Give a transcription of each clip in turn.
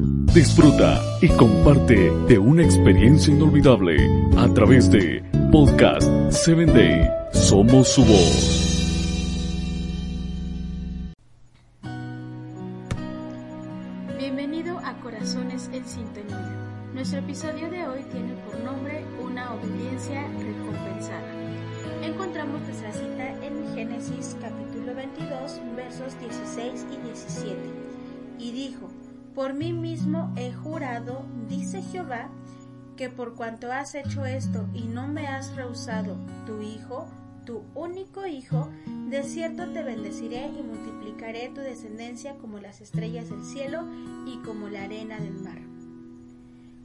Disfruta y comparte de una experiencia inolvidable a través de Podcast 7 Day. Somos su voz. Bienvenido a Corazones en Sintonía. Nuestro episodio de hoy tiene por nombre Una obediencia recompensada. Encontramos nuestra cita en Génesis capítulo 22 versos 16 y 17. Y dijo, por mí mismo he jurado, dice Jehová, que por cuanto has hecho esto y no me has rehusado tu hijo, tu único hijo, de cierto te bendeciré y multiplicaré tu descendencia como las estrellas del cielo y como la arena del mar.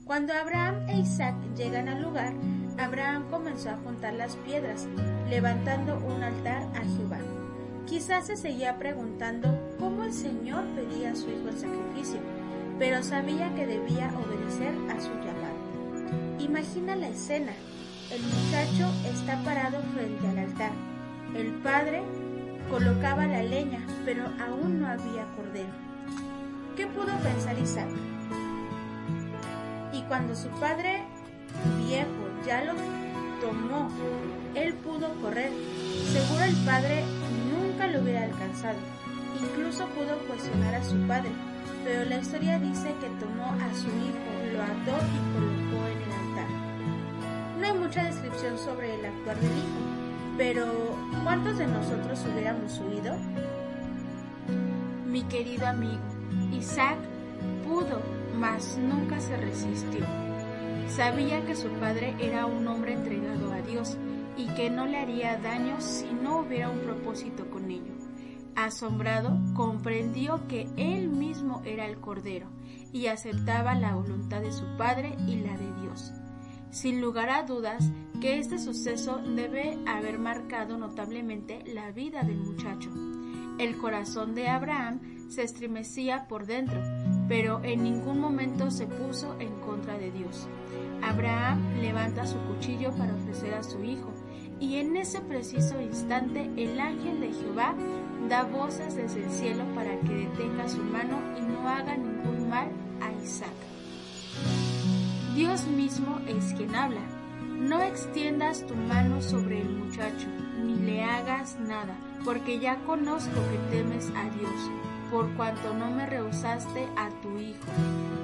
Cuando Abraham e Isaac llegan al lugar, Abraham comenzó a juntar las piedras, levantando un altar a Jehová. Quizás se seguía preguntando el Señor pedía a su hijo el sacrificio pero sabía que debía obedecer a su llamado. Imagina la escena. El muchacho está parado frente al altar. El padre colocaba la leña, pero aún no había cordero. ¿Qué pudo pensar Isaac? Y cuando su padre viejo ya lo tomó, él pudo correr. Seguro el padre nunca lo hubiera alcanzado. Incluso pudo cuestionar a su padre pero la historia dice que tomó a su hijo, lo ató y colocó en el altar. No hay mucha descripción sobre el actuar del hijo, pero ¿cuántos de nosotros hubiéramos huido? Mi querido amigo, Isaac pudo, mas nunca se resistió. Sabía que su padre era un hombre entregado a Dios y que no le haría daño si no hubiera un propósito con ello. Asombrado, comprendió que él mismo era el Cordero y aceptaba la voluntad de su Padre y la de Dios. Sin lugar a dudas que este suceso debe haber marcado notablemente la vida del muchacho. El corazón de Abraham se estremecía por dentro, pero en ningún momento se puso en contra de Dios. Abraham levanta su cuchillo para ofrecer a su hijo, y en ese preciso instante el ángel de Jehová da voces desde el cielo para que detenga su mano y no haga ningún mal a Isaac. Dios mismo es quien habla. No extiendas tu mano sobre el muchacho, ni le hagas nada, porque ya conozco que temes a Dios, por cuanto no me rehusaste a tu hijo,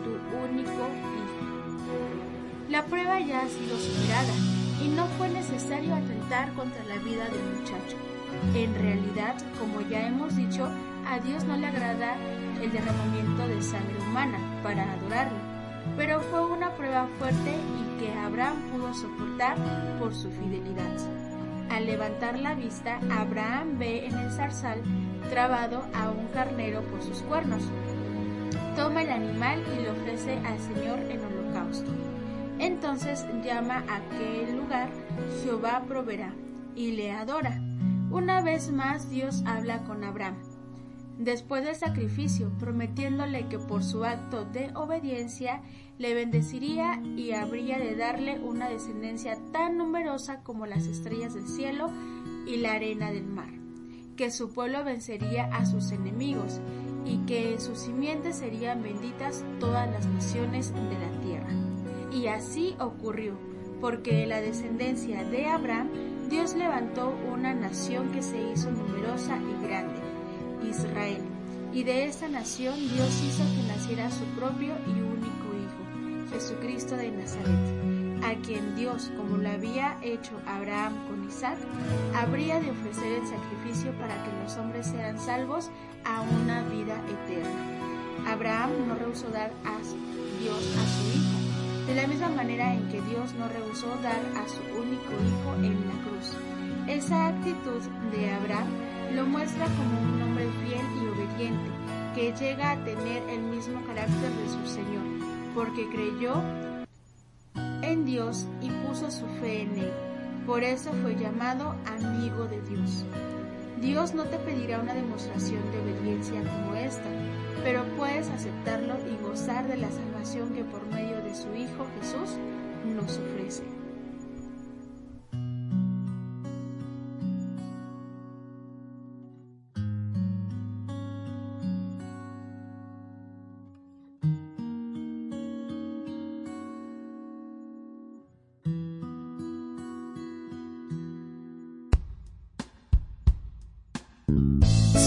tu único hijo. La prueba ya ha sido superada y no fue necesario contra la vida del muchacho. En realidad, como ya hemos dicho, a Dios no le agrada el derramamiento de sangre humana para adorarlo, pero fue una prueba fuerte y que Abraham pudo soportar por su fidelidad. Al levantar la vista, Abraham ve en el zarzal trabado a un carnero por sus cuernos. Toma el animal y lo ofrece al Señor en holocausto. Entonces llama a aquel lugar Jehová proveerá y le adora. Una vez más Dios habla con Abraham. Después del sacrificio, prometiéndole que por su acto de obediencia le bendeciría y habría de darle una descendencia tan numerosa como las estrellas del cielo y la arena del mar, que su pueblo vencería a sus enemigos y que en sus simientes serían benditas todas las naciones de la tierra. Y así ocurrió, porque de la descendencia de Abraham Dios levantó una nación que se hizo numerosa y grande, Israel, y de esta nación Dios hizo que naciera su propio y único Hijo, Jesucristo de Nazaret, a quien Dios, como lo había hecho Abraham con Isaac, habría de ofrecer el sacrificio para que los hombres sean salvos a una vida eterna. Abraham no rehusó dar a Dios a su Hijo, de la misma manera en que Dios no rehusó dar a su único hijo en la cruz. Esa actitud de Abraham lo muestra como un hombre fiel y obediente, que llega a tener el mismo carácter de su Señor, porque creyó en Dios y puso su fe en Él. Por eso fue llamado amigo de Dios. Dios no te pedirá una demostración de obediencia como esta, pero puedes aceptarlo y gozar de la salvación que por medio de su Hijo Jesús nos ofrece.